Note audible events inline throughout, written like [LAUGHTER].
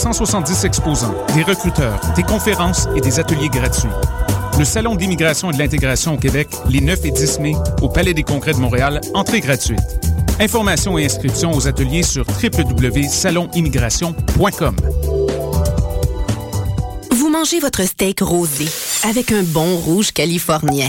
170 exposants, des recruteurs, des conférences et des ateliers gratuits. Le Salon d'immigration et de l'intégration au Québec, les 9 et 10 mai, au Palais des Congrès de Montréal, entrée gratuite. Informations et inscriptions aux ateliers sur www.salonimmigration.com. Vous mangez votre steak rosé avec un bon rouge californien.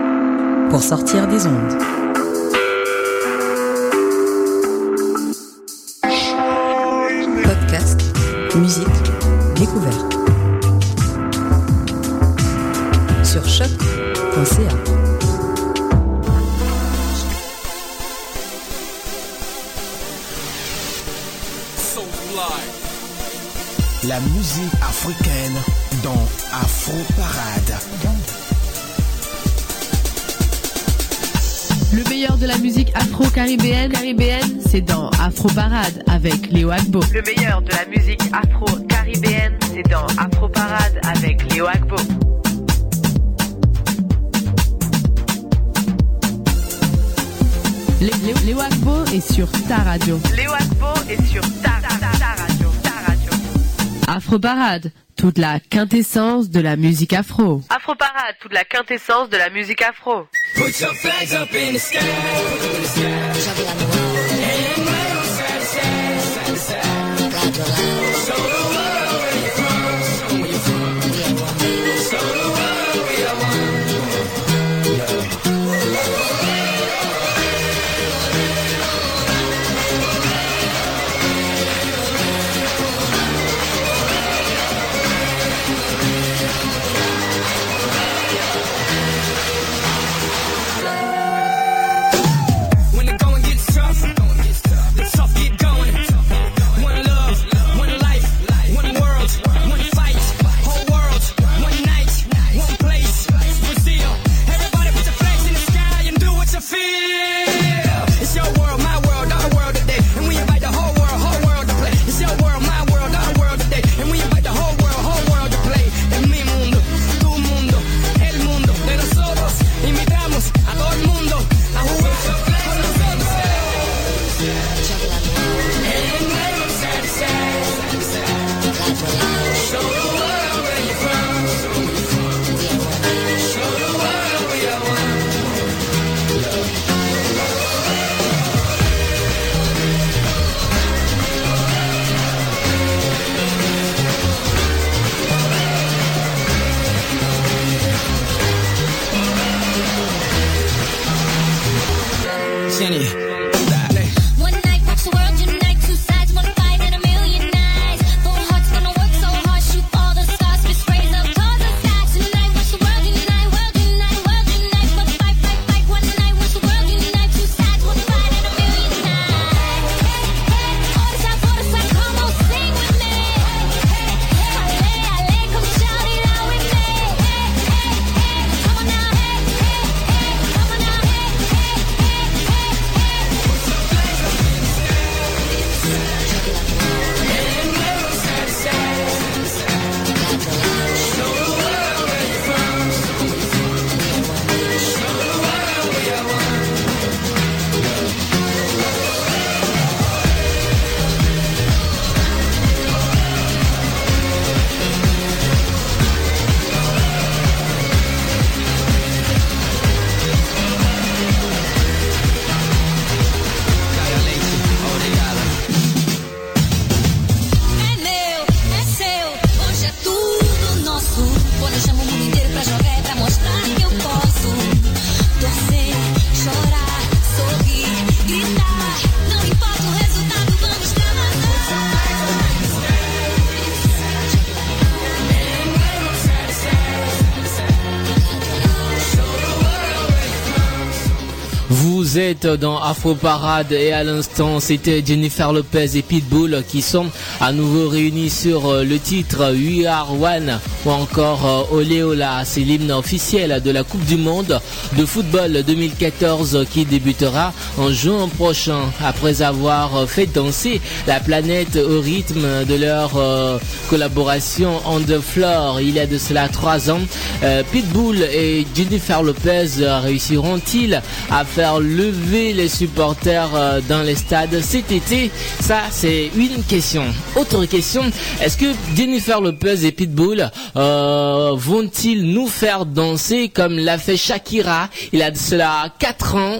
pour sortir des ondes. Podcast, musique, découverte. Sur choc.ca. La musique africaine dans Afro Parade. Le meilleur de la musique afro-caribéenne, caribéenne, c'est dans Afro Parade avec Léo Agbo. Le meilleur de la musique afro-caribéenne, c'est dans Afro Parade avec Léo Agbo. Lé- Lé- Léo Agbo est sur ta radio. Léo Agbo est sur ta, ta, ta, ta radio, ta radio. Afro Parade, toute la quintessence de la musique afro. Afro Parade, toute la quintessence de la musique afro. When the going Dans Afro Parade et à l'instant c'était Jennifer Lopez et Pitbull qui sont à nouveau réunis sur euh, le titre We Are One ou encore euh, Olé Ola. C'est l'hymne officiel de la Coupe du Monde de football 2014 qui débutera en juin prochain après avoir fait danser la planète au rythme de leur euh, collaboration on the floor il y a de cela trois ans. Pitbull et Jennifer Lopez réussiront-ils à faire lever les supporters euh, dans les stades cet été? Ça, c'est une question. Autre question, est-ce que Jennifer Lopez et Pitbull euh, vont-ils nous faire danser comme l'a fait Shakira? Il a de cela 4 ans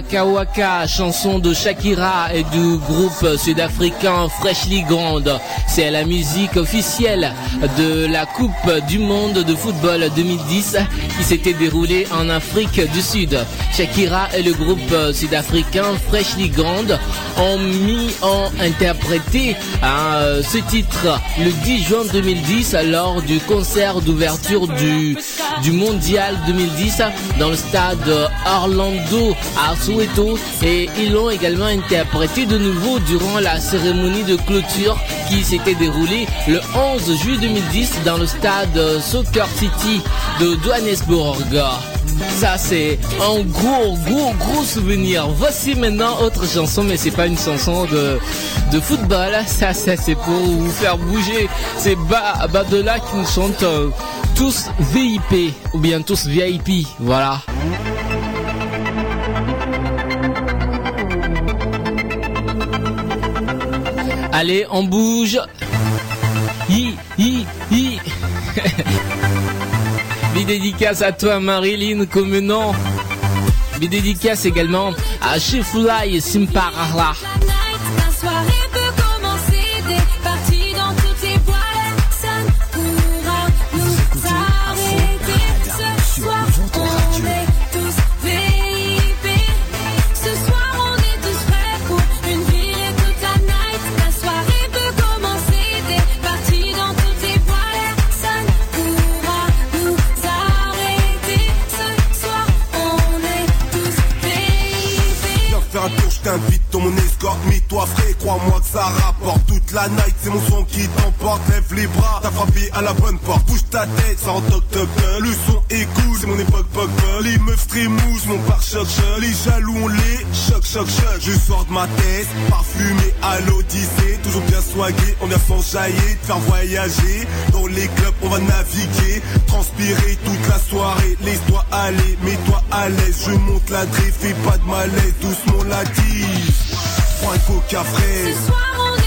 Waka Waka, chanson de Shakira et du groupe sud-africain Freshly Grande. C'est la musique officielle de la Coupe du Monde de football 2010 qui s'était déroulée en Afrique du Sud. Shakira et le groupe sud-africain Freshly Grande ont mis en interprété hein, ce titre le 10 juin 2010 lors du concert d'ouverture du, Mondial 2010 dans le stade Orlando à Soweto et ils l'ont également interprété de nouveau durant la cérémonie de clôture qui s'était déroulée le 11 juillet 2010 dans le stade Soccer City de Johannesburg. Ça c'est un gros gros gros souvenir. Voici maintenant autre chanson mais c'est pas une chanson de, de football. Ça, ça c'est pour vous faire bouger. C'est ba Badola qui nous chante euh, tous VIP ou bien tous VIP. Voilà. Allez, on bouge. Hi, hi, hi. [LAUGHS] Des dédicaces à toi, Marilyn, comme nom. Des dédicaces également à Shifulai et Simparala. je sors de ma thèse, parfumé à l'Odyssée, toujours bien soigné, on vient s'enchailler, te faire voyager, dans les clubs on va naviguer, transpirer toute la soirée, laisse-toi aller, mets-toi à l'aise, je monte la drift, fais pas de malaise, doucement la dise, prends un coca frais.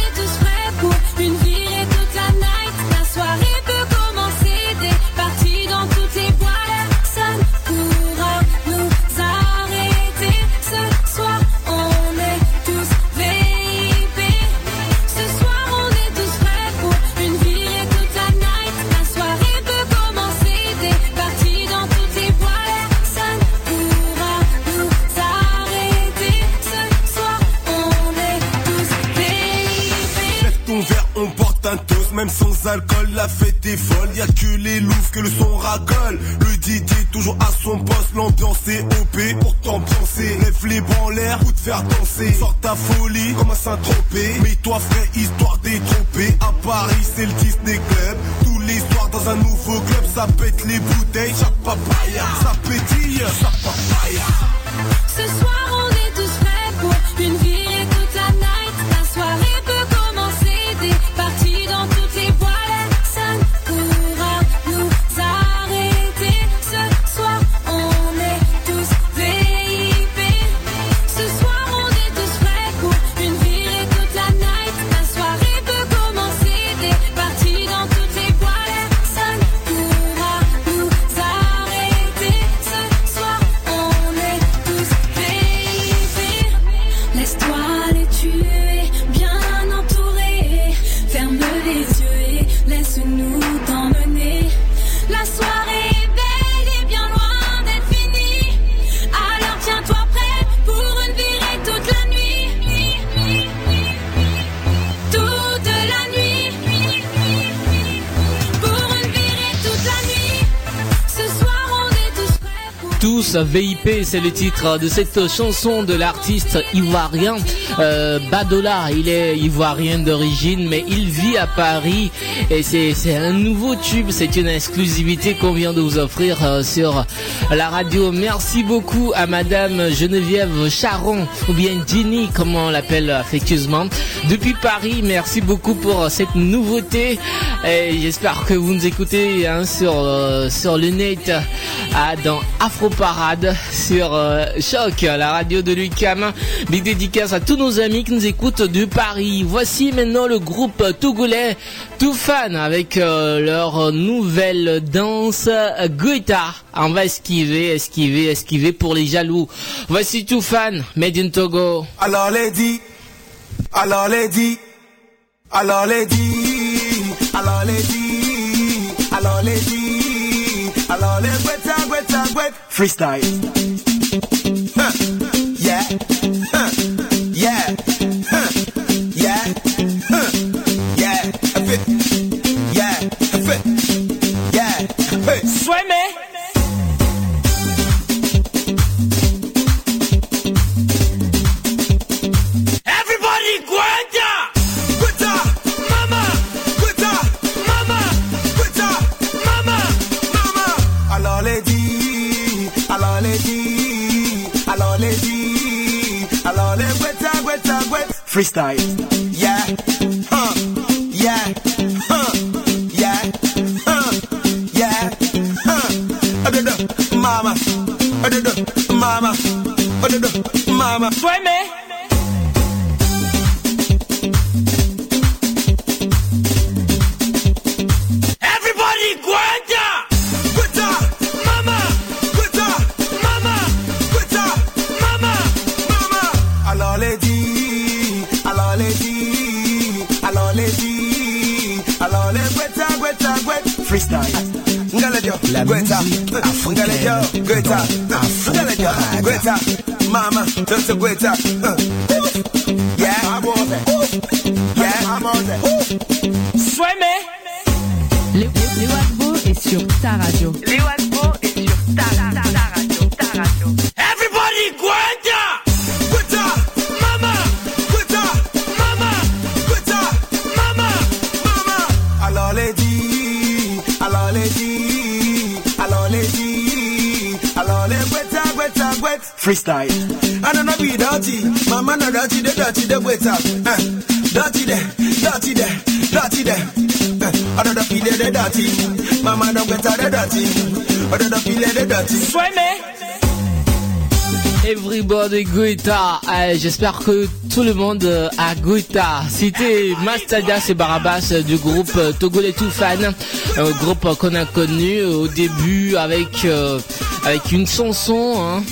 VIP, c'est le titre de cette chanson de l'artiste ivoirien euh, Badola. Il est ivoirien d'origine, mais il vit à Paris et c'est un nouveau tube, c'est une exclusivité qu'on vient de vous offrir euh, sur la radio. Merci beaucoup à Madame Geneviève Charon, ou bien Ginny, comme on l'appelle affectueusement. Depuis Paris, merci beaucoup pour cette nouveauté. Et j'espère que vous nous écoutez hein, sur, euh, sur le net, ah, dans Afro Parade, sur euh, Choc, la radio de l'UCAM. Big dédicace à tous nos amis qui nous écoutent de Paris. Voici maintenant le groupe togolais Toufan avec euh, leur nouvelle danse Goethe. On va esquiver, esquiver, esquiver pour les jaloux. Voici tout fan, Made in Togo. Alors lady, alors lady, alors lady, alors lady, alors lady, alors les Freestyle. Everybody Goïta. Euh, J'espère que tout le monde euh, a Goïta. C'était Mastadia et Barabas du groupe euh, Tout Fan, un groupe euh, qu'on a connu au début avec euh, avec une chanson hein,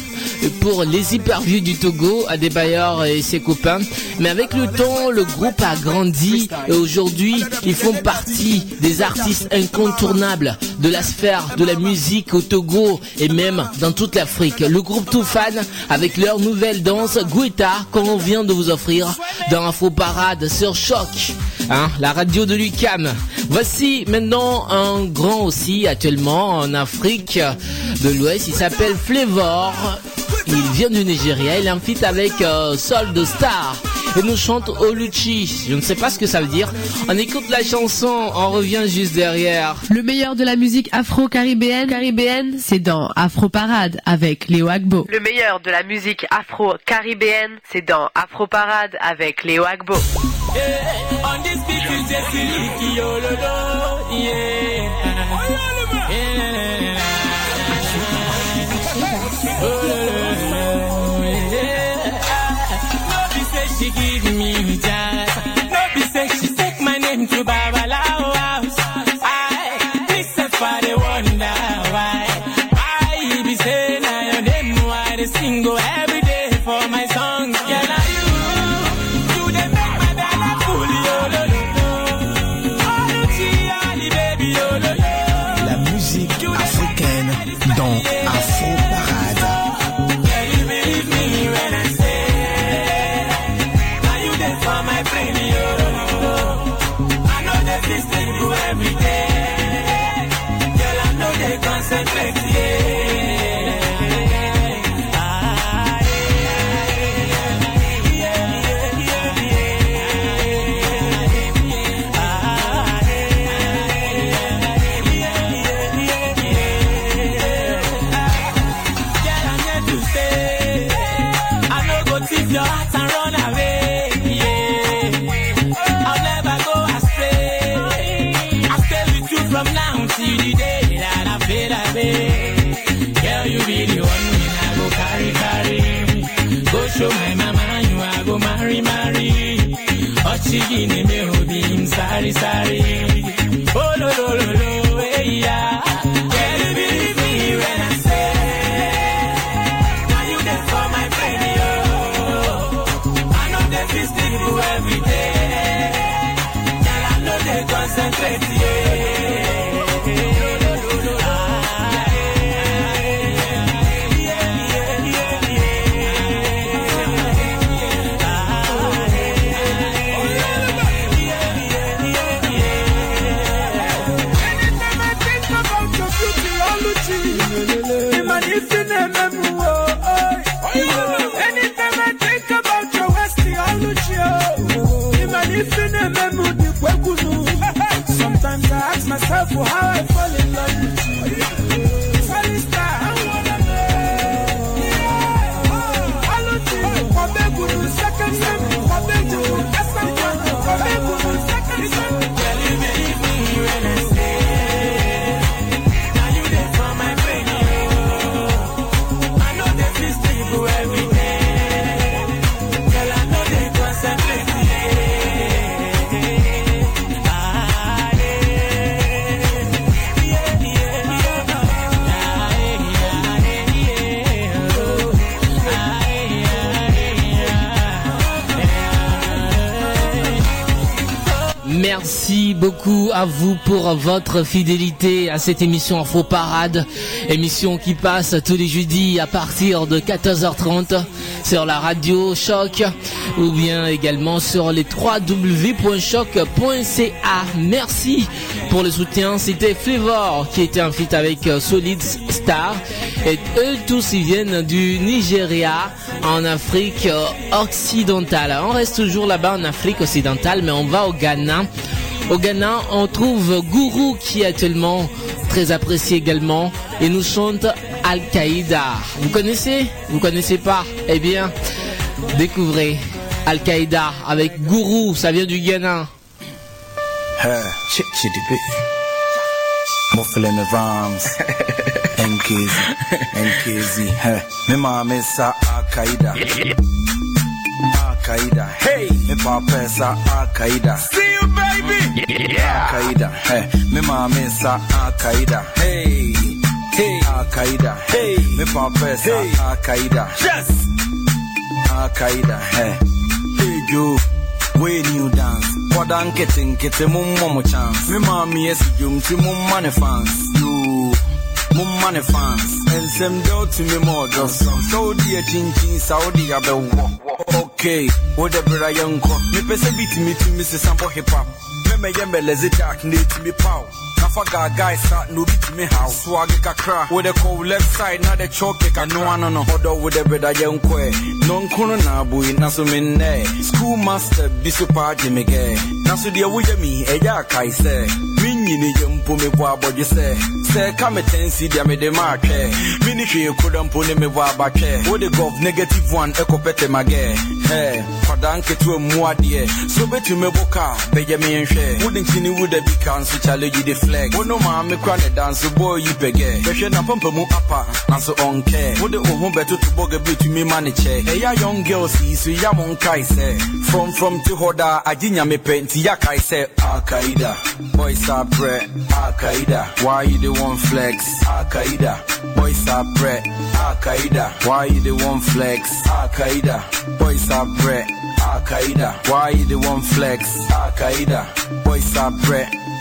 pour les hyperviews du Togo, bailleurs et ses copains. Mais avec le temps, le groupe a grandi et aujourd'hui, ils font partie des artistes incontournables de la sphère de la musique au Togo et même dans toute l'Afrique. Le groupe Tout Fan avec leur nouvelle danse Guetta qu'on vient de vous offrir dans Info Parade sur Choc. Hein, la radio de Lucam. Voici maintenant un grand aussi actuellement en Afrique de l'Ouest. Il s'appelle Flavor. Il vient du Nigeria. Il est en feat avec euh, Sol de Star. Et nous chante Oluchi. Je ne sais pas ce que ça veut dire. On écoute la chanson. On revient juste derrière. Le meilleur de la musique afro-caribéenne, caribéenne, c'est dans Afro Parade avec Léo Agbo. Le meilleur de la musique afro-caribéenne, c'est dans Afro Parade avec Léo Agbo. On to Babalawo Chidi na-eme obi m sari sari. À vous pour votre fidélité à cette émission Info Parade, émission qui passe tous les jeudis à partir de 14h30 sur la radio Choc ou bien également sur les www.choc.ca. Merci pour le soutien. C'était Flavor qui était en feat avec euh, Solid Star et eux tous ils viennent du Nigeria en Afrique euh, occidentale. On reste toujours là-bas en Afrique occidentale mais on va au Ghana. Au Ghana, on trouve Guru qui est actuellement très apprécié également. Il nous chante Al-Qaïda. Vous connaissez? Vous connaissez pas? Eh bien, découvrez Al-Qaïda avec Gourou, ça vient du Ghana. [LAUGHS] Al Qaeda, Hey, me papa Al Qaeda. See you, baby. Yeah, Al Qaeda, Hey, me ma me sa Al Qaeda, Hey, hey, Al Qaeda, Hey, me papa sa hey. Akaida. Yes, Qaeda, Hey, hey you, when you dance. What I'm getting, getting mum mum chance. Me mommy is you, to mum money fans. You. mo money fans and some doubt to me more just some so dear chin chin saudi abel okay, whatever I am, me person beat me to Mrs. Sample Hip Hop. Me me yemele zit dark, need to be pow. Kafa gaga isa nubi timi how Swaggy kakra With the cold left side na the choke kakra No ano no. Odo with the breda yenkwe Nonkono na bui nasu minne eh. Schoolmaster bisu pa jimi ge Nasu eh, diya wuye mi eja kai se Minyi ni jempu mi bwa boji se Se kame tensi diya me de maake Mini kwe kudampu ni mi bwa bake With the gov negative one eko pete mage Hey Padanke tuwe muadie So betu me boka Beje mi enche Wouldn't you need would be cancer challenge you flag. Wo no maame kora ne dance boy yi pɛgɛ. Bɛhwɛ na pampa mu apa nanso ɔnkɛ. Wode wo ho bɛtoto bɔga bi tumi ma ne kyɛ. Ɛyɛ young girls yi so ya mo nkae sɛ. From from te hɔ daa agye nyame pɛ nti ya kae sɛ Al-Qaeda. Boys are pre Al-Qaeda. Why you the one flex? Al-Qaeda. Boys are pre Al-Qaeda. Why you the one flex? Al-Qaeda. Boys are pre Al-Qaeda. Why you the one flex? Al-Qaeda. Boys are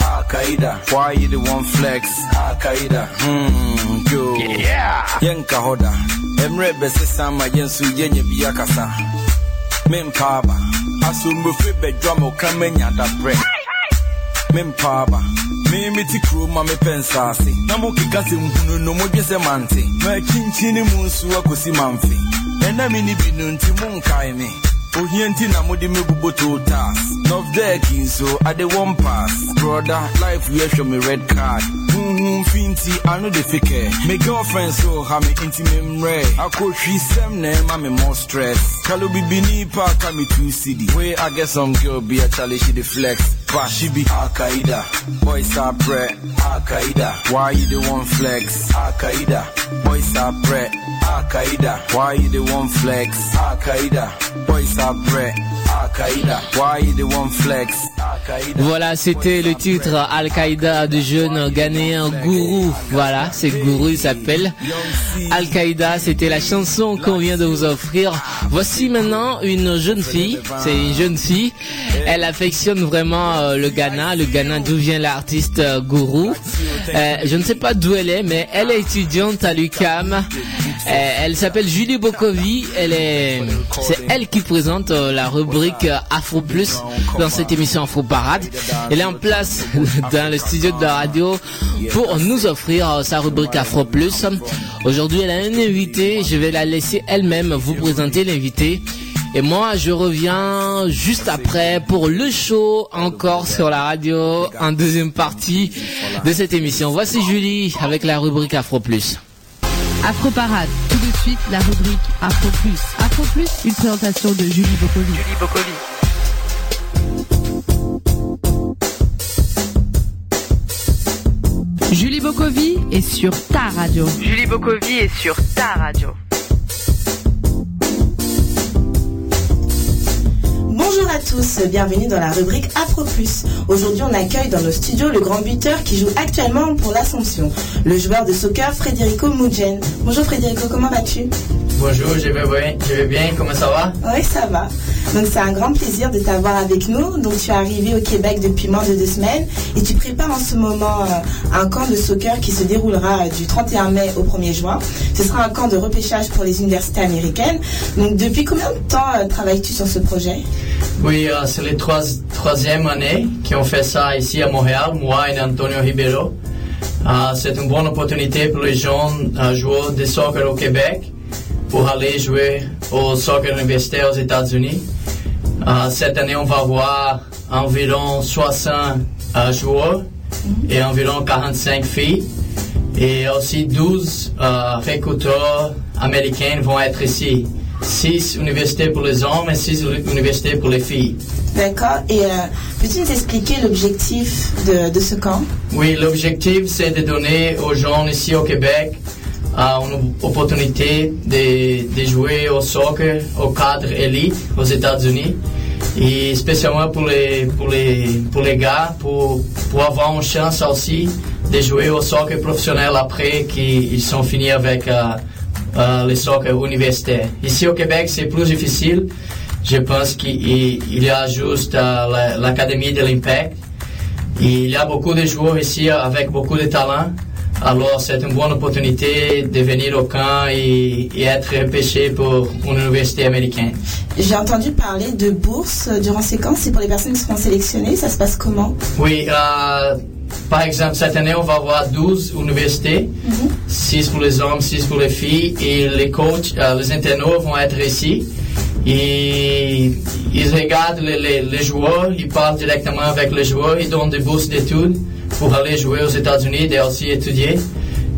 pre Al-Qaeda. Why you the one flex? Al-Qaeda. Hmm, yo. Yeah. Yenka hoda. Emre bese sama yensu yenye biyakasa. Mempaba. Asumbufe bedwa mo kamenya da bre. Mempaba. Mimi ti kuro ma me pensase. Na mo kika se nhunu no mo dwe se mante. Ma chinchini mu nsu akosi mamfe. Ena mi ni bi no nti mo nkae me. Ohienti na mudi me bubo two tas. Love deck in so I dey one pass. Brother, life we show me red card. Mm-hmm, Finty I know the fake. Me girlfriend so ha me intimate re. I could she same name, I'm more stress. Kalubi bini pa, me two city. Way I get some girl be a challenge she deflect rapper, she be Al Qaeda. Boys are bread, Al Qaeda. Why you the one flex? Al Qaeda. Boys are bread, Al Qaeda. Why you the one flex? Al Qaeda. Boys are bread, Al Qaeda. Why you the one flex? Voilà, c'était le titre Al-Qaïda du jeune Ghanéen Gourou. Voilà, c'est Gourou, il s'appelle. Al-Qaïda, c'était la chanson qu'on vient de vous offrir. Voici maintenant une jeune fille. C'est une jeune fille. Elle affectionne vraiment euh, le Ghana. Le Ghana, d'où vient l'artiste euh, Gourou. Euh, je ne sais pas d'où elle est, mais elle est étudiante à l'UCAM. Euh, elle s'appelle Julie Bokovi. Elle est, c'est elle qui présente euh, la rubrique euh, Afro Plus dans cette émission Afro Parade. Elle est en place [LAUGHS] dans le studio de la radio pour nous offrir sa rubrique Afro Plus. Aujourd'hui, elle a un invité. Je vais la laisser elle-même vous présenter l'invité. Et moi, je reviens juste après pour le show encore sur la radio en deuxième partie de cette émission. Voici Julie avec la rubrique Afro Plus. Afro Parade, tout de suite la rubrique Afro Plus. Afro Plus, une présentation de Julie Bokovi. Julie Bokovi. Julie Bokovi est sur ta radio. Julie Bokovi est sur ta radio. Bonjour à tous, bienvenue dans la rubrique Afro Plus. Aujourd'hui, on accueille dans nos studios le grand buteur qui joue actuellement pour l'Assomption, le joueur de soccer Federico Mugen. Bonjour Federico, comment vas-tu? Bonjour, je vais bien, je vais bien, comment ça va? Oui, ça va. Donc c'est un grand plaisir de t'avoir avec nous. Donc tu es arrivé au Québec depuis moins de deux semaines et tu prépares en ce moment euh, un camp de soccer qui se déroulera euh, du 31 mai au 1er juin. Ce sera un camp de repêchage pour les universités américaines. Donc depuis combien de temps euh, travailles-tu sur ce projet? Oui, euh, c'est la trois, troisième année qu'on fait ça ici à Montréal, moi et Antonio Ribeiro. Euh, c'est une bonne opportunité pour les jeunes euh, joueurs de soccer au Québec pour aller jouer au soccer universitaire aux États-Unis. Euh, cette année, on va avoir environ 60 euh, joueurs et environ 45 filles. Et aussi 12 euh, recruteurs américains vont être ici. 6 universités pour les hommes et 6 universités pour les filles. D'accord. Et euh, peux-tu nous expliquer l'objectif de, de ce camp? Oui, l'objectif, c'est de donner aux gens ici au Québec euh, une opportunité de, de jouer au soccer au cadre élite aux États-Unis. Et spécialement pour les, pour les, pour les gars, pour, pour avoir une chance aussi de jouer au soccer professionnel après qu'ils sont finis avec euh, euh, le soccer universitaire. Ici au Québec, c'est plus difficile. Je pense qu'il il y a juste euh, la- l'Académie de l'Impact. Il y a beaucoup de joueurs ici avec beaucoup de talent. Alors, c'est une bonne opportunité de venir au camp et, et être repêché pour une université américaine. J'ai entendu parler de bourses durant ces camps. C'est pour les personnes qui seront sélectionnées. Ça se passe comment? Oui, euh, par exemple, cette année, on va avoir 12 universités, 6 pour les hommes, 6 pour les filles, et les coachs, euh, les internautes vont être ici. Et ils regardent les, les- les joueurs, ils parlent directement avec les joueurs, ils donnent des bourses d'études pour aller jouer aux États-Unis et aussi étudier.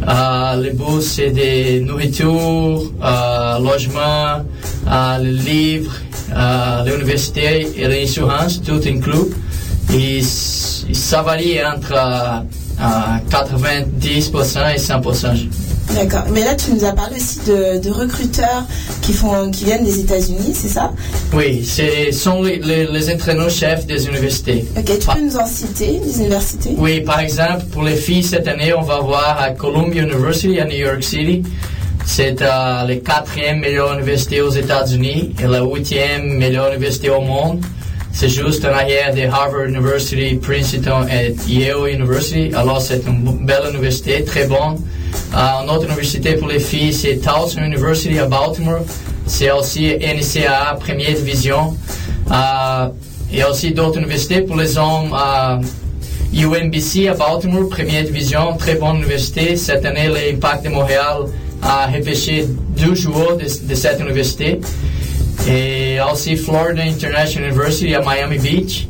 Euh, les bourses, c'est des nourritures, euh, logements, euh, les livres, euh, l'université et l'assurance, tout inclus. Et ça varie entre euh, euh, 90% et 100%. D'accord. Mais là, tu nous as parlé aussi de, de recruteurs qui, font, qui viennent des États-Unis, c'est ça? Oui, ce sont les, les, les entraîneurs-chefs des universités. Ok, tu peux nous en citer, des universités? Oui, par exemple, pour les filles, cette année, on va voir à Columbia University à New York City. C'est euh, la quatrième meilleure université aux États-Unis et la huitième meilleure université au monde. C'est juste en arrière de Harvard University, Princeton et Yale University. Alors, c'est une belle université, très bonne. Euh, une autre université pour les filles, c'est Towson University à Baltimore. C'est aussi NCAA, première division. Euh, a aussi d'autres universités pour les hommes. euh, UNBC à Baltimore, première division, très bonne université. Cette année, l'Impact de Montréal a repêché deux joueurs de cette université. Et aussi Florida International University à Miami Beach.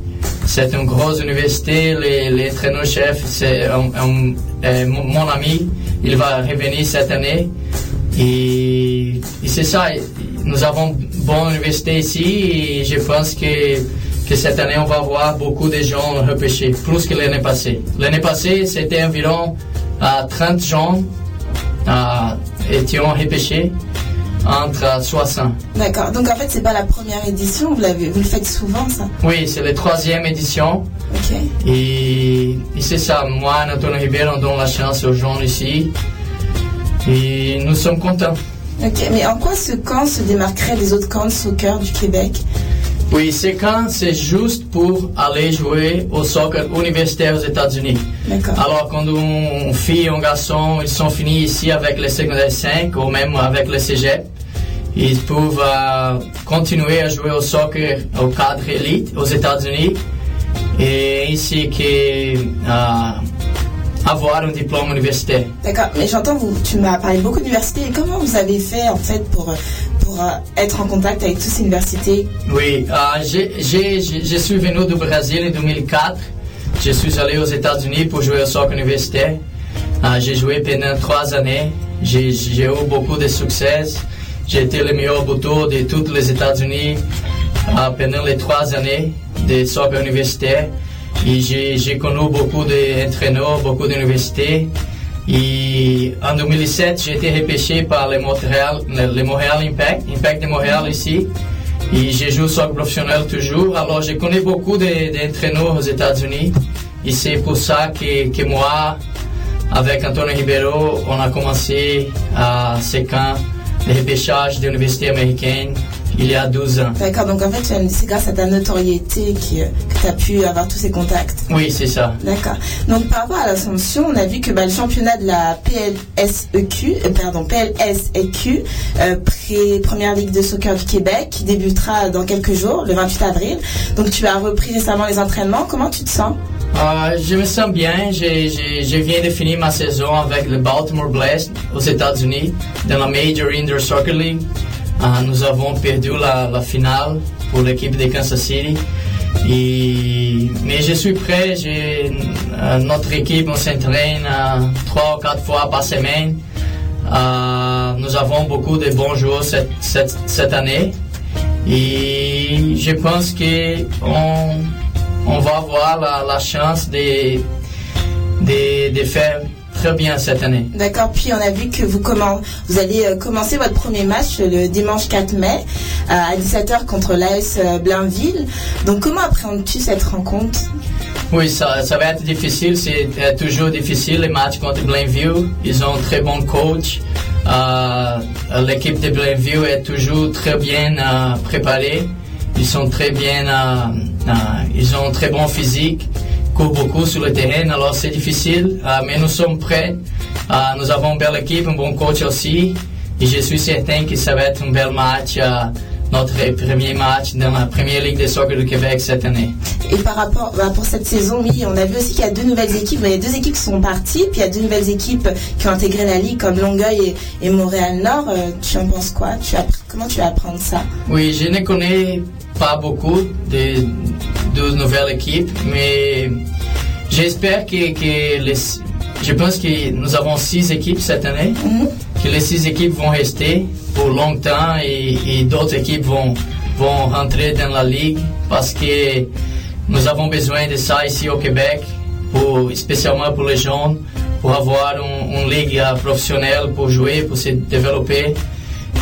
C'est une grosse université. L'entraîneur-chef, c'est un- un- euh, mon ami. Il va revenir cette année. Et, c'est ça. Nous avons une bonne université ici et je pense que, que cette année, on va voir beaucoup de gens repêchés, plus que l'année passée. L'année passée, c'était environ euh, 30 gens euh, étaient repêchés entre 60. D'accord. Donc en fait, c'est pas la première édition, vous, l'avez, vous le faites souvent, ça? Oui, c'est la troisième édition. Ok. Et, et c'est ça, moi Antonio Ribeiro, on donne la chance aux gens ici. Et nous sommes contents. Ok, mais en quoi ce camp se démarquerait des autres camps de soccer du Québec? Oui, c'est quand c'est juste pour aller jouer au soccer universitaire aux États-Unis. D'accord. Alors, quand une fille un garçon, ils sont finis ici avec le secondaire 5 ou même avec le cégep, ils peuvent euh, continuer à jouer au soccer au cadre élite aux États-Unis et ainsi que euh, avoir un diplôme universitaire. D'accord, mais j'entends, vous, tu m'as parlé beaucoup d'universités. Comment vous avez fait, en fait, pour, pour euh, être en contact avec toutes ces universités? Oui, je suis venu du Brésil en 2004. Je suis allé aux États-Unis pour jouer au soccer universitaire. J'ai joué pendant trois années. J'ai eu beaucoup de succès. J'ai été le meilleur buteur de tous les États-Unis euh, pendant les trois années de soccer universitaire. Et j'ai connu beaucoup d'entraîneurs, beaucoup d'universités. Et en 2007, j'ai été repêché par le Montréal, le, Impact, Impact de Montréal ici. Et je joue au soccer professionnel toujours. Alors, je connais beaucoup de- d'entraîneurs aux États-Unis. Et c'est pour ça que, que moi, avec Antonio Ribeiro, on a commencé à ce camp de repêchage de l'université américaine il y a 12 ans. D'accord, donc en fait, tu as- c'est grâce à ta notoriété euh, que tu as pu avoir tous ces contacts. Oui, c'est ça. D'accord. Donc par rapport à l'Assomption, on a vu que bah, le championnat de la PLSEQ, euh, pardon, PLSEQ, euh, pré- première ligue de soccer du Québec, qui débutera dans quelques jours, le 28 avril. Donc tu as repris récemment les entraînements. Comment tu te sens? Euh, je me sens bien. Je viens de finir ma saison avec le Baltimore Blast aux États-Unis dans la Major Indoor Soccer League. Euh, nous avons perdu la, finale pour l'équipe de Kansas City. Et, mais je suis prêt. Euh, notre équipe, s'entraîne trois ou quatre fois par semaine. Nous avons beaucoup de bons joueurs cette, cette, cette année. Et je pense qu'on on va avoir la, la chance de, de, de faire très bien cette année. D'accord, puis on a vu que vous, allez euh, commencer votre premier match le dimanche 4 mai euh, à 17h contre l'AS euh, Blainville. Donc comment appréhendes-tu cette rencontre? Oui, ça, ça va être difficile. C'est toujours difficile les matchs contre Blainville. Ils ont un très bon coach. Euh, L'équipe de Blainville est toujours très bien euh, préparée. Ils sont très bien, euh, euh, ils ont un très bon physique, courent beaucoup sur le terrain. Alors c'est difficile, euh, mais nous sommes prêts. Nous avons une belle équipe, un bon coach aussi. Et je suis certain que ça va être un bel match, notre premier match dans la première Ligue de soccer du Québec cette année. Et par rapport bah, pour cette saison, oui, on a vu aussi qu'il y a deux nouvelles équipes. Il y a deux équipes qui sont parties, puis il y a deux nouvelles équipes qui ont intégré la ligue, comme Longueuil et, et Montréal-Nord. Euh, tu en penses quoi? Tu Comment tu vas apprendre ça? Oui, je ne connais pas beaucoup de, nouvelles équipes, mais j'espère que, que les, je pense que nous avons six équipes cette année, que les six équipes vont rester pour longtemps et, d'autres équipes vont, vont rentrer dans la ligue parce que nous avons besoin de ça ici au Québec, spécialement pour les jeunes, pour avoir une, ligue professionnelle pour jouer, pour se développer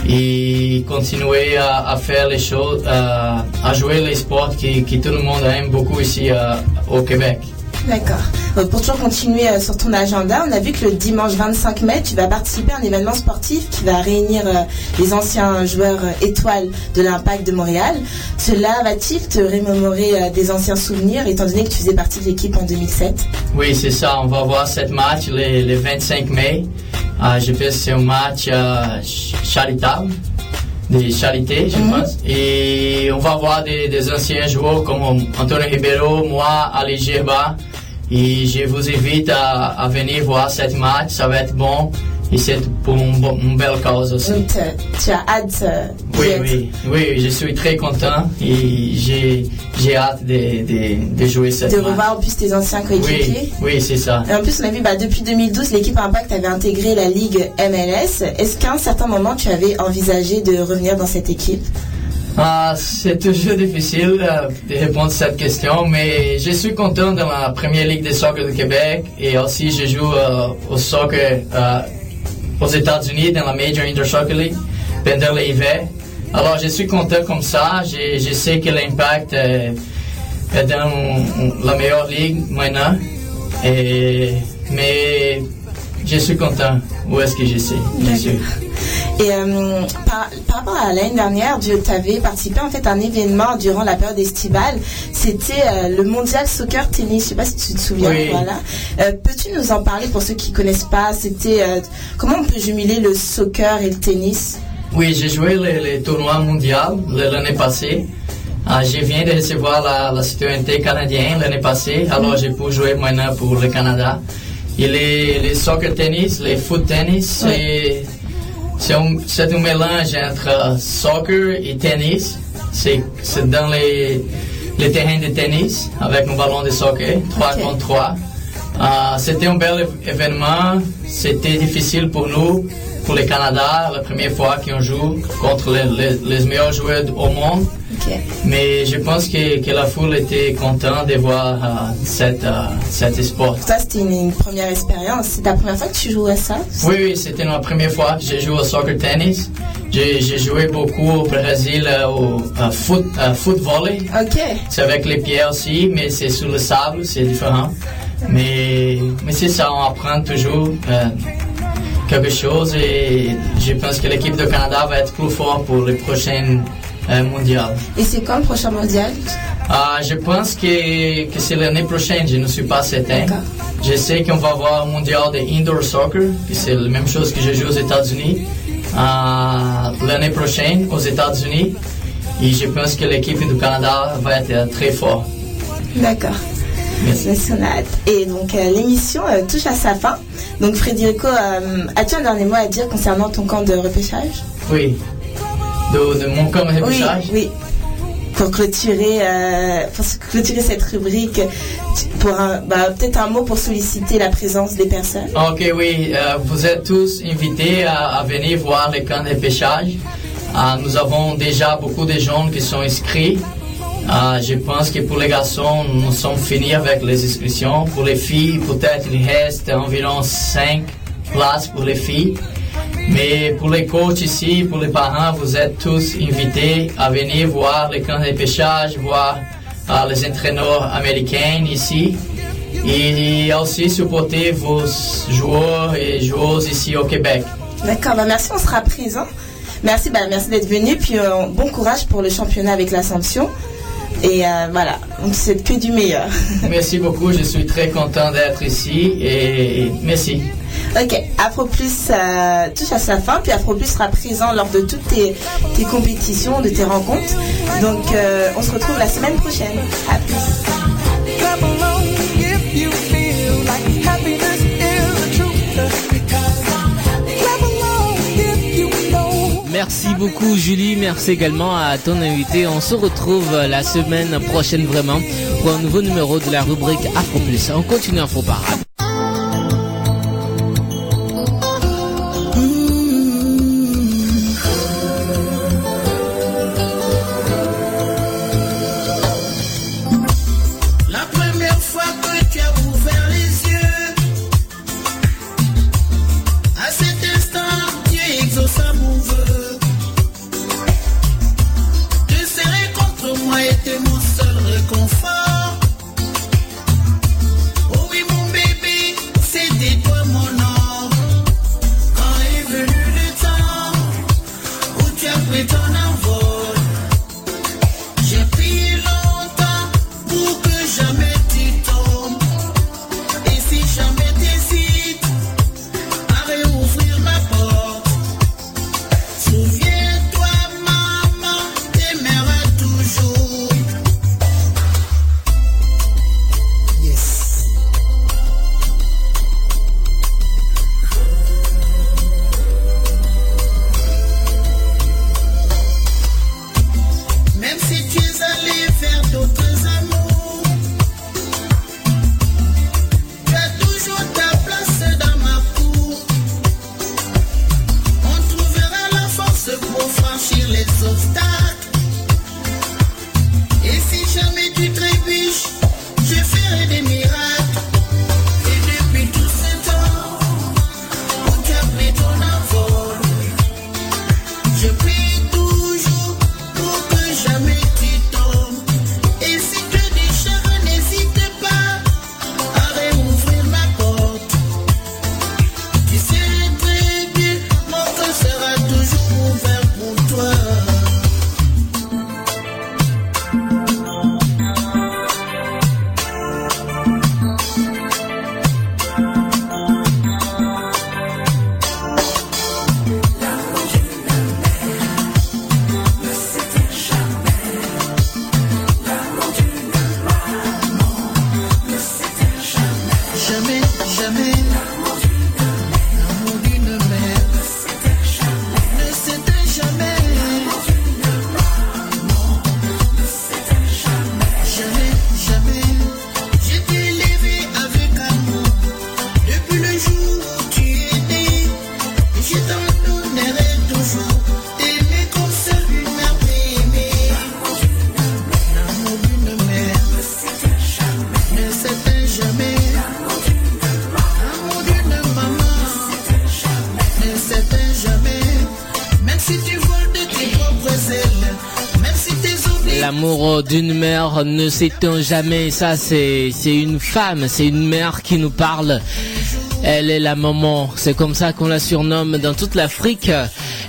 et continuer à, faire les choses, à jouer les sports que, que tout le monde aime beaucoup ici euh, au Québec. D'accord. Euh, pour toujours continuer euh, sur ton agenda, on a vu que le dimanche 25 mai, tu vas participer à un événement sportif qui va réunir euh, les anciens joueurs étoiles de l'Impact de Montréal. Cela va-t-il te remémorer des anciens souvenirs, étant donné que tu faisais partie de l'équipe en 2007 Oui, c'est ça. On va voir cette match le, le 25 mai. Je pense que c'est un match ch- charitable, de charité, je pense. Et on va voir des, des anciens joueurs comme Antonio Ribeiro, moi, Ali Gerba. Et je vous invite à, à venir voir cette match. Ça va être bon. Et c'est pour une, belle cause aussi. Donc, tu- as hâte euh, Oui, oui, oui, je suis très content et j'ai, j'ai hâte de, de, de jouer cette de match. revoir en plus tes anciens coéquipiers. Oui, oui, c'est ça. Et en plus, on a vu, bah, depuis 2012, l'équipe Impact avait intégré la Ligue MLS. Est-ce qu'à un certain moment, tu avais envisagé de revenir dans cette équipe? Ah, c'est toujours difficile euh, de répondre à cette question, mais je suis content dans la première ligue de soccer du Québec et aussi je joue euh, au soccer euh, aux États-Unis dans la Major Inter Soccer League pendant l'hiver. Alors je suis content comme ça. Je, je sais que l'impact est dans la meilleure ligue maintenant, et, mais je suis content où est-ce que je suis, bien sûr. Et euh, par, par rapport à l'année dernière, tu avais participé en fait à un événement durant la période estivale. C'était euh, le Mondial Soccer Tennis. Je sais pas si tu te souviens. Oui. Voilà. Euh, Peux-tu nous en parler pour ceux qui connaissent pas? C'était comment on peut jumeler le soccer et le tennis? Oui, j'ai joué le, le tournoi mondial l'année passée. Ah, je viens de recevoir la, la citoyenneté canadienne l'année passée, alors j'ai pu jouer maintenant pour le Canada. Et les, les soccer tennis, les foot tennis, c'est, un, mélange entre euh, soccer et tennis. C'est, dans les, les terrains de tennis avec un ballon de soccer, 3 Ok. contre 3. Ah, c'était un bel événement. C'était difficile pour nous, pour le Canada, la première fois qu'on joue contre les, les- les meilleurs joueurs au monde. Mais je pense que, que la foule était contente de voir cette, ah, cet sport. Toi, c'était une, une première expérience. C'est ta première fois que tu joues à ça? Oui, oui, c'était ma première fois j'ai joué au soccer tennis. J'ai joué beaucoup au Brésil euh, au foot, foot volley. Ok. C'est avec les pieds aussi, mais c'est sur le sable, c'est différent. Mais, mais c'est ça, on apprend toujours euh, quelque chose et je pense que l'équipe de Canada va être plus forte pour les prochaines euh, mondiales. Et c'est quand le prochain mondial? Ah, je pense que, que c'est l'année prochaine, je ne suis pas certain. Je sais qu'on va avoir un mondial de indoor soccer, que c'est la même chose que je joue aux États-Unis, ah, l'année prochaine aux États-Unis. Et je pense que l'équipe du Canada va être euh, très forte. D'accord. Et donc euh, l'émission euh, touche à sa fin. Donc Frédérico, euh, as-tu un dernier mot à dire concernant ton camp de repêchage? Oui. De, de mon camp de repêchage? oui. pour clôturer, pour clôturer cette rubrique, pour bah, peut-être un mot pour solliciter la présence des personnes. Ok, oui, vous êtes tous invités à, à venir voir les camps de pêchage. Euh, nous avons déjà beaucoup de gens qui sont inscrits. Euh, je pense que pour les garçons, nous sommes finis avec les inscriptions. Pour les filles, peut-être il reste environ 5 places pour les filles. Mais pour les coachs ici, pour les parents, vous êtes tous invités à venir voir les camps de pêchage, voir euh, les entraîneurs américains ici. Et aussi supporter vos joueurs et joueuses ici au Québec. D'accord, bah merci, on sera présent. Merci, bah merci d'être venu, puis euh, bon courage pour le championnat avec l'Assomption. Et euh, voilà, souhaite que du meilleur. [LAUGHS] Merci beaucoup, je suis très content d'être ici et merci. Ok, Afro Plus euh, touche à sa fin, puis Afro Plus sera présent lors de toutes tes, tes compétitions, de tes rencontres. Donc euh, on se retrouve la semaine prochaine. À plus. Merci beaucoup Julie, merci également à ton invité. On se retrouve la semaine prochaine vraiment pour un nouveau numéro de la rubrique Afro Plus. On continue Afro Parade. S'éteint jamais. Ça, c'est, une femme, c'est une mère qui nous parle. Elle est la maman. C'est comme ça qu'on la surnomme dans toute l'Afrique.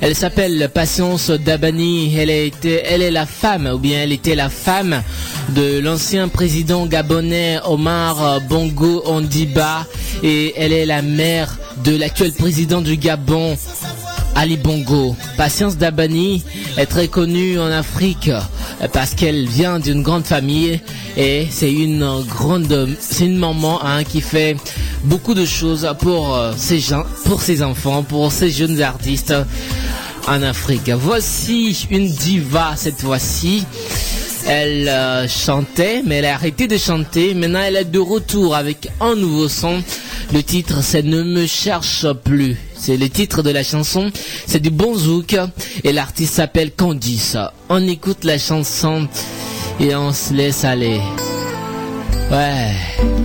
Elle s'appelle Patience Dabani. Elle, elle est la femme, ou bien elle était la femme de l'ancien président gabonais Omar Bongo Ondiba. Et elle est la mère de l'actuel président du Gabon, Ali Bongo. Patience Dabani est très connue en Afrique euh, parce qu'elle vient d'une grande famille et c'est une grande, c'est une maman hein, qui fait beaucoup de choses pour euh, ses gens, pour ses enfants, pour jeunes artistes en Afrique. Voici une diva cette fois-ci. Elle euh, chantait, mais elle a arrêté de chanter. Maintenant, elle est de retour avec un nouveau son. Le titre, c'est Ne me cherche plus. C'est le titre de la chanson. C'est du bon zouk et l'artiste s'appelle Candice. On écoute la chanson et on se laisse aller. Ouais.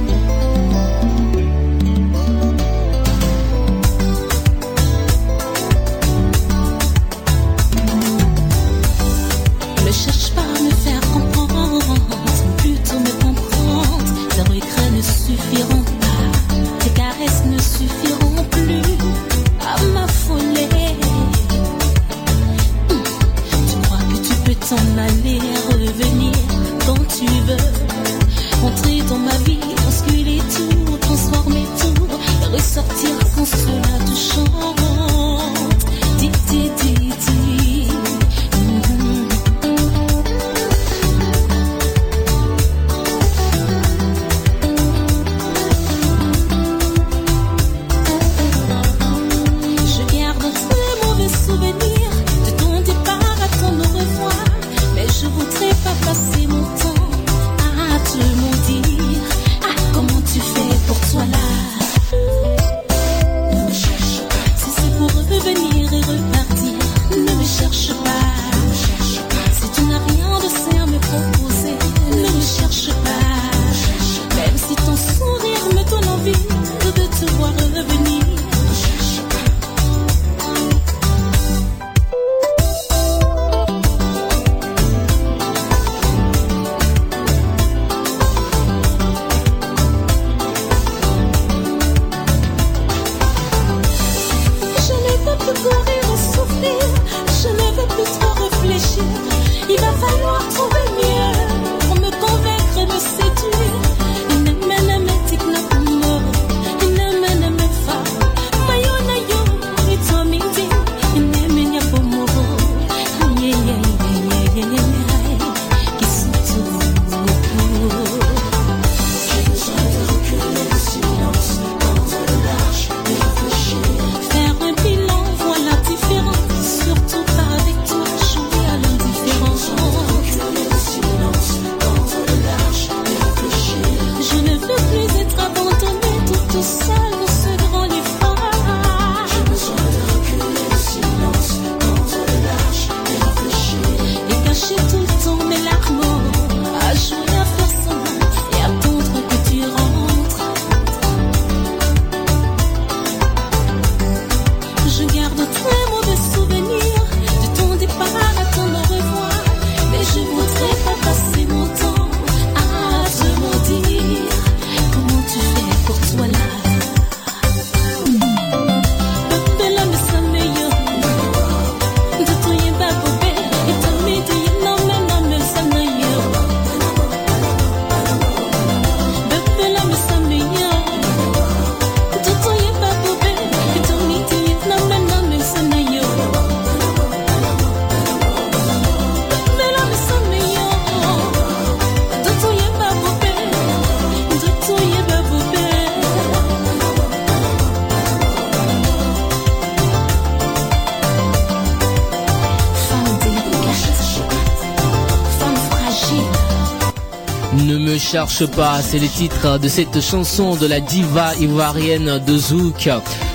cherche pas, c'est le titre de cette chanson de la diva ivoirienne de Zouk.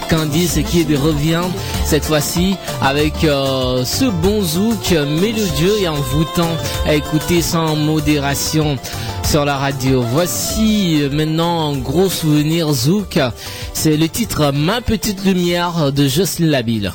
Candice qui revient cette fois-ci avec euh, ce bon zouk mélodieux et envoûtant à écouter sans modération sur la radio. Voici maintenant un gros souvenir zouk. C'est le titre Ma petite lumière de Jocelyne Labille.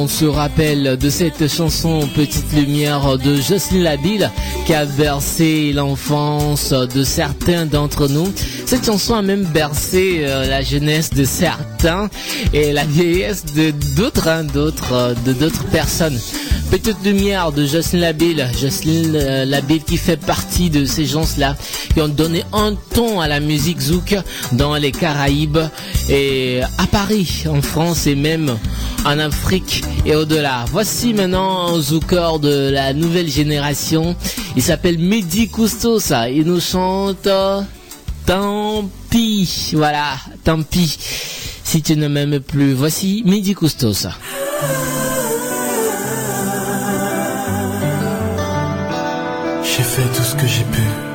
On se rappelle de cette chanson Petite Lumière de Jocelyn Labille qui a bercé l'enfance de certains d'entre nous. Cette chanson a même bercé euh, la jeunesse de certains et la vieillesse de d'autres, hein, d'autres, euh, de d'autres personnes. Petite lumière de Jocelyn Labille, Jocelyn euh, Labille qui fait partie de ces gens-là qui ont donné un ton à la musique zouk dans les Caraïbes et à Paris, en France et même en Afrique et au-delà. Voici maintenant un zouker de la nouvelle génération. Il s'appelle Mehdi Coustosa. Il nous chante Tant pis. Voilà, tant pis. Si tu ne m'aimes plus. Voici Mehdi Coustosa. Tout ce que j'ai pu.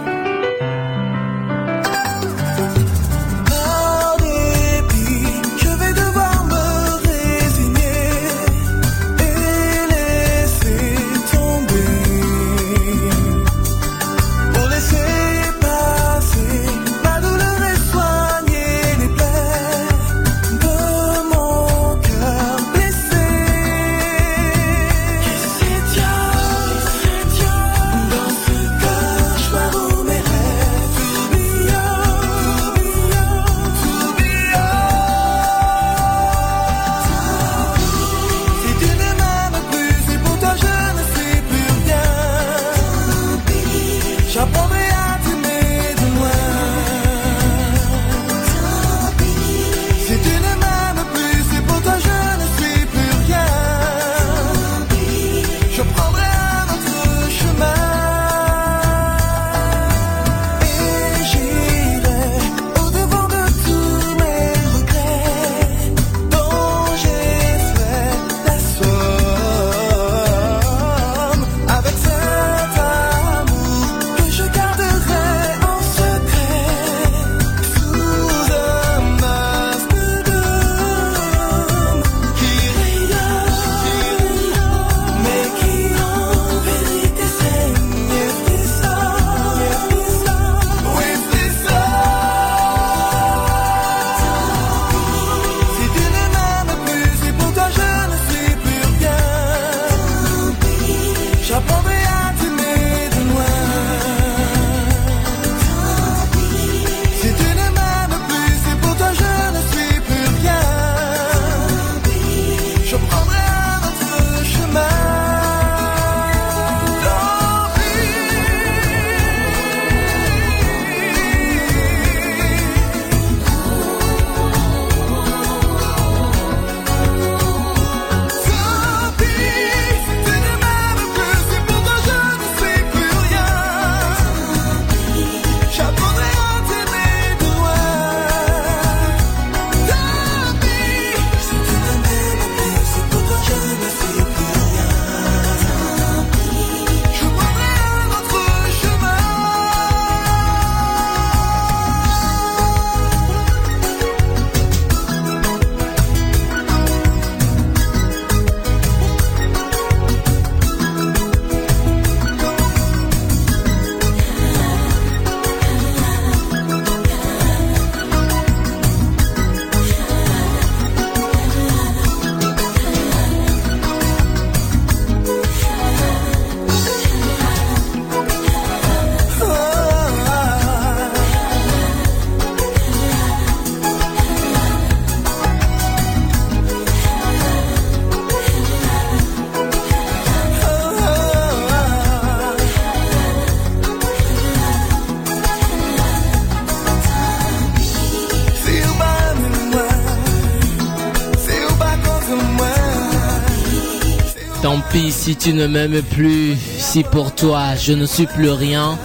Tu ne m'aimes plus, si pour toi je ne suis plus rien,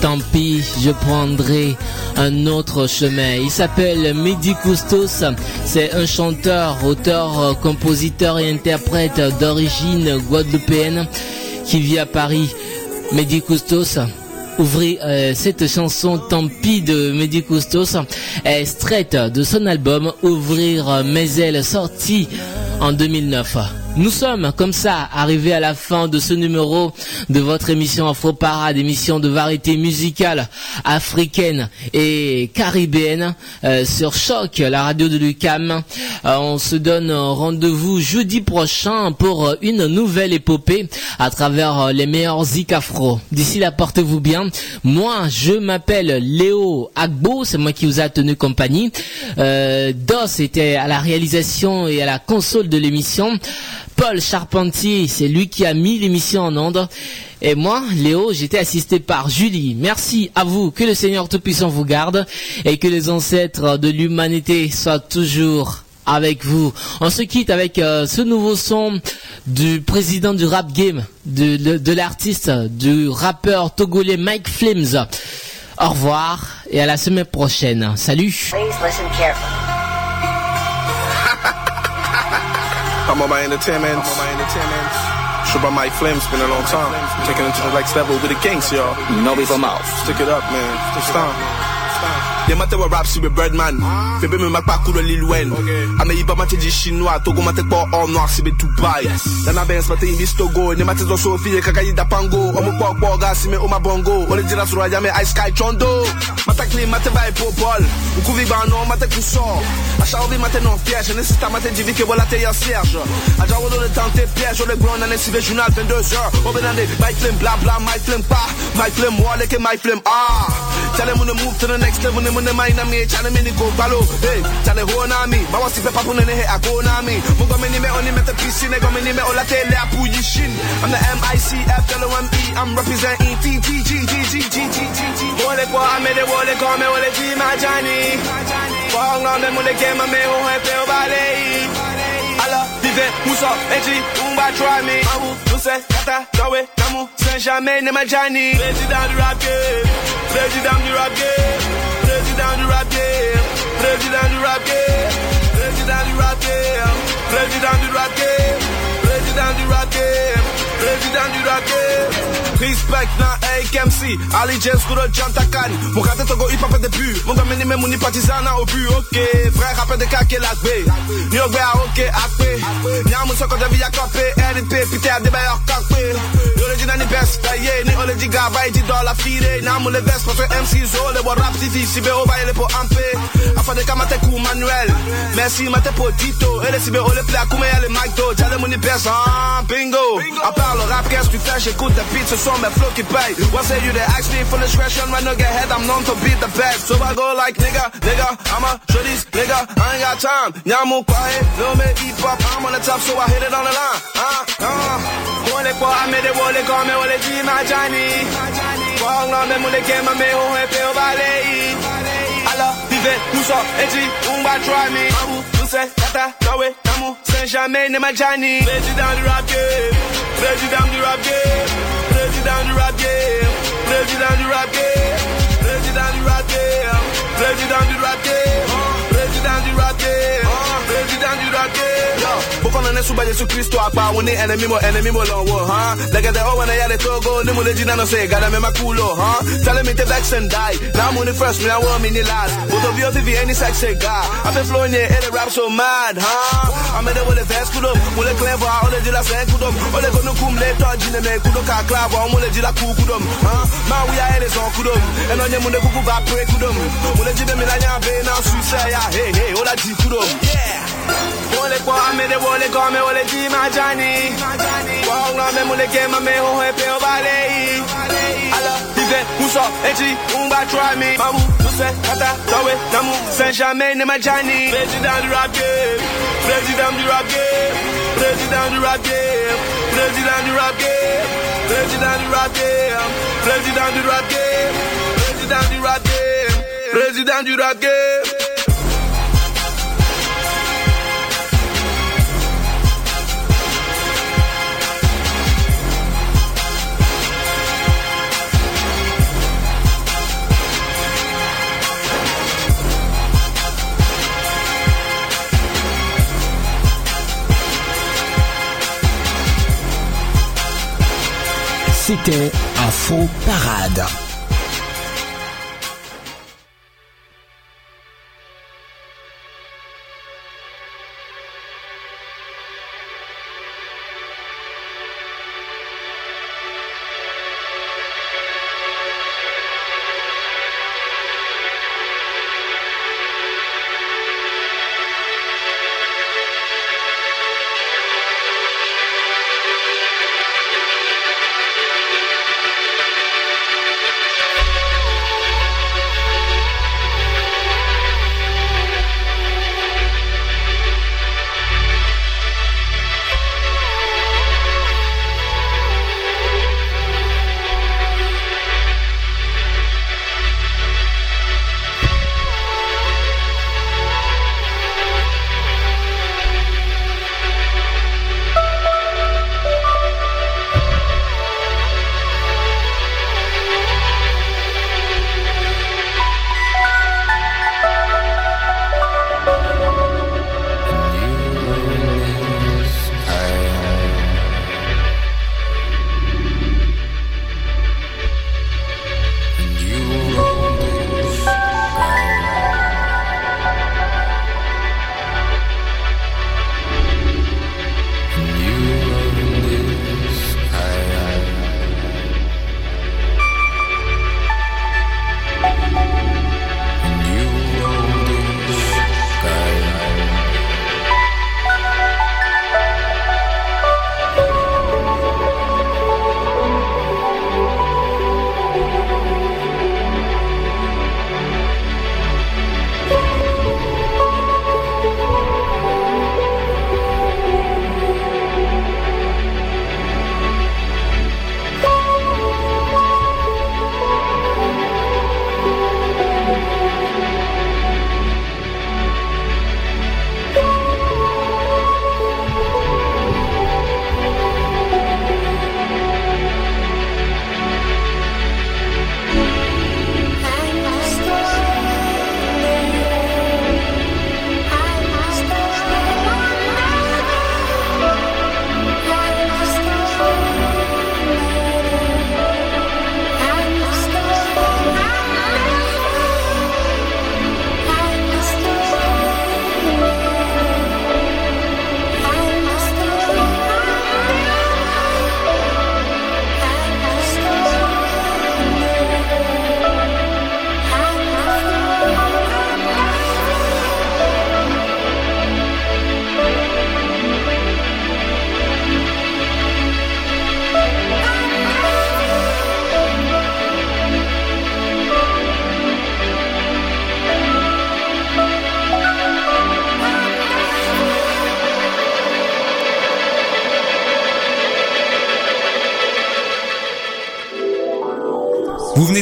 tant pis, je prendrai un autre chemin. Il s'appelle Mehdi Koustos, c'est un chanteur, auteur, compositeur et interprète d'origine guadeloupéenne qui vit à Paris. Mehdi Koustos, ouvrez euh, cette chanson Tant pis de Mehdi Koustos, est extraite de son album Ouvrir mes ailes, sorti en 2009. Nous sommes comme ça arrivés à la fin de ce numéro de votre émission Afro Parade, émission de variété musicale africaine et caribéenne euh, sur Choc, la radio de Lucam. Euh, on se donne rendez-vous jeudi prochain pour une nouvelle épopée à travers les meilleurs zik afro. D'ici là, portez-vous bien. Moi, je m'appelle Léo Agbo, c'est moi qui vous a tenu compagnie. Euh, Dos était à la réalisation et à la console de l'émission. Paul Charpentier, c'est lui qui a mis l'émission en onde. Et moi, Léo, j'étais assisté par Julie. Merci à vous, que le Seigneur Tout-Puissant vous garde et que les ancêtres de l'humanité soient toujours avec vous. On se quitte avec euh, ce nouveau son du président du rap game, de, l'artiste, du rappeur togolais Mike Flames. Au revoir et à la semaine prochaine. Salut. I'm on my entertainment. I'm on my entertainment. Shabba Mike Flames, been a long time. Taking it to the next level with the gangs, y'all. No beef mouth. Stick it up, man. It's time. Y'a matin wa rap be Birdman. Bébé me mak pa kou de Lil Wayne. Ame yi ba mate di chinois. Togo mate kwa all noir si be Dubai. Dana Benz mate yi bis Togo Ne mate zo Sophie kaka yi da pango Omo kwa kwa ga si me oma bongo. Ole jira sura ya me ice sky chondo. Mata clean mate ba po bol Ukuvi ba no mate kuso. Acha ovi mate non piège Ne sista mate di vi ke wala te ya serge Aja wo do le tente piège Ole ground ane si ve journal 22h Obe nande my flame bla bla my flame pa. My flame wale ke my flame ah. Tell them when to move to the next level, mune maina mie chane mini go balo hey chane ho na mi bawa si pe papu nene he ako na mi mugo mini me oni mete pisi nego mini me ola tele apu yishin I'm the M-I-C-F fellow M-E I'm representing T-T-G-G-G-G-G-G-G Wole kwa amede wole kwa me wole ti majani Wong ngombe mune kema me ho he peo balei Ala vive muso eji umba try me Mawu nuse kata kawe namu Saint Germain ne majani Beji down the rap game. Beji down the rap game. President down the rap game. President you the rap game. President you the rap game. President you the rap game. President you the rap game. Break the rap game. Respect na AKMC, Ali James Kudo Jantakan. Mon gâteau togo hip hop début, mon gars meni mouni partisan au but, ok. Frère rappeur de kake la. New à ok, AP. Nyamu soko de RDP, pité à des meilleurs copé. Yo le dina ni best, kaye, ni ole diga, vai di dollar fide. Namu le best, parce que MC Zo, le rap TV, si be oba ele po ampe. Afa de kamate ku manuel. Merci mate po dito, ele si be ole play akume ele mic do. Jale mouni best, ah, bingo. À part le rap, qu'est-ce j'écoute beats, ce sont mes flows qui payent. What say you, they ask me for discretion, when I get head, I'm known to be the best. So I go like, nigga, nigga, I'm a show these, nigga, I ain't got time. Nyamu quiet, no me hip hop, I'm on the top, so I hit it on the line. Ah, ah. Wole kwa amede wole kwa me wole di majani. Kwa ngla me mule kema me ho hepe o balei. Alors, vivez, nous sommes, eji, umba try me. Mamu, nous kata, dawe, namu, sans jamais ne majani. Président du rap game, président du rap game, Blaze it down the rap game. Blaze it down the rap game. Blaze it down the rap game. Blaze it down the rap game. Blaze it down the rap game. Blaze it down the rap game suba Kristo enemy mo enemy mo ni mo no say gada me makulo tell me vex and die. Now money first me I want me ni last. Both of you if any sex say god. I've been flowing here and rap so mad huh? I'm in the with the vest kudom. Mo le clever all the jila say kum le to me kudo ka club mo le jila ku huh? Ma we are is on kudom. And onye mo kuku va pray kudom. Mo le jibe me na nya be na hey hey Ola that kudo. yeah. Wole kwa amede wole kwa me wole di majani Kwa unga me mule kema me ho hepe o balei Ala vive uso eji umba try me. Mamu nuse kata tawe namu Saint jamais ne majani Président du rap game Président du rap game Président du rap game Président du rap game Président du rap game Président du rap game Président du rap game Président du rap game Afro Parade.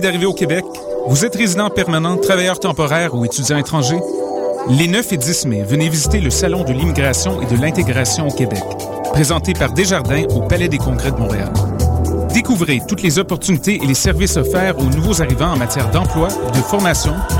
D'arriver au Québec? Vous êtes résident permanent, travailleur temporaire ou étudiant étranger? Les 9 et 10 mai, venez visiter le Salon de l'immigration et de l'intégration au Québec, présenté par Desjardins au Palais des Congrès de Montréal. Découvrez toutes les opportunités et les services offerts aux nouveaux arrivants en matière d'emploi, de formation,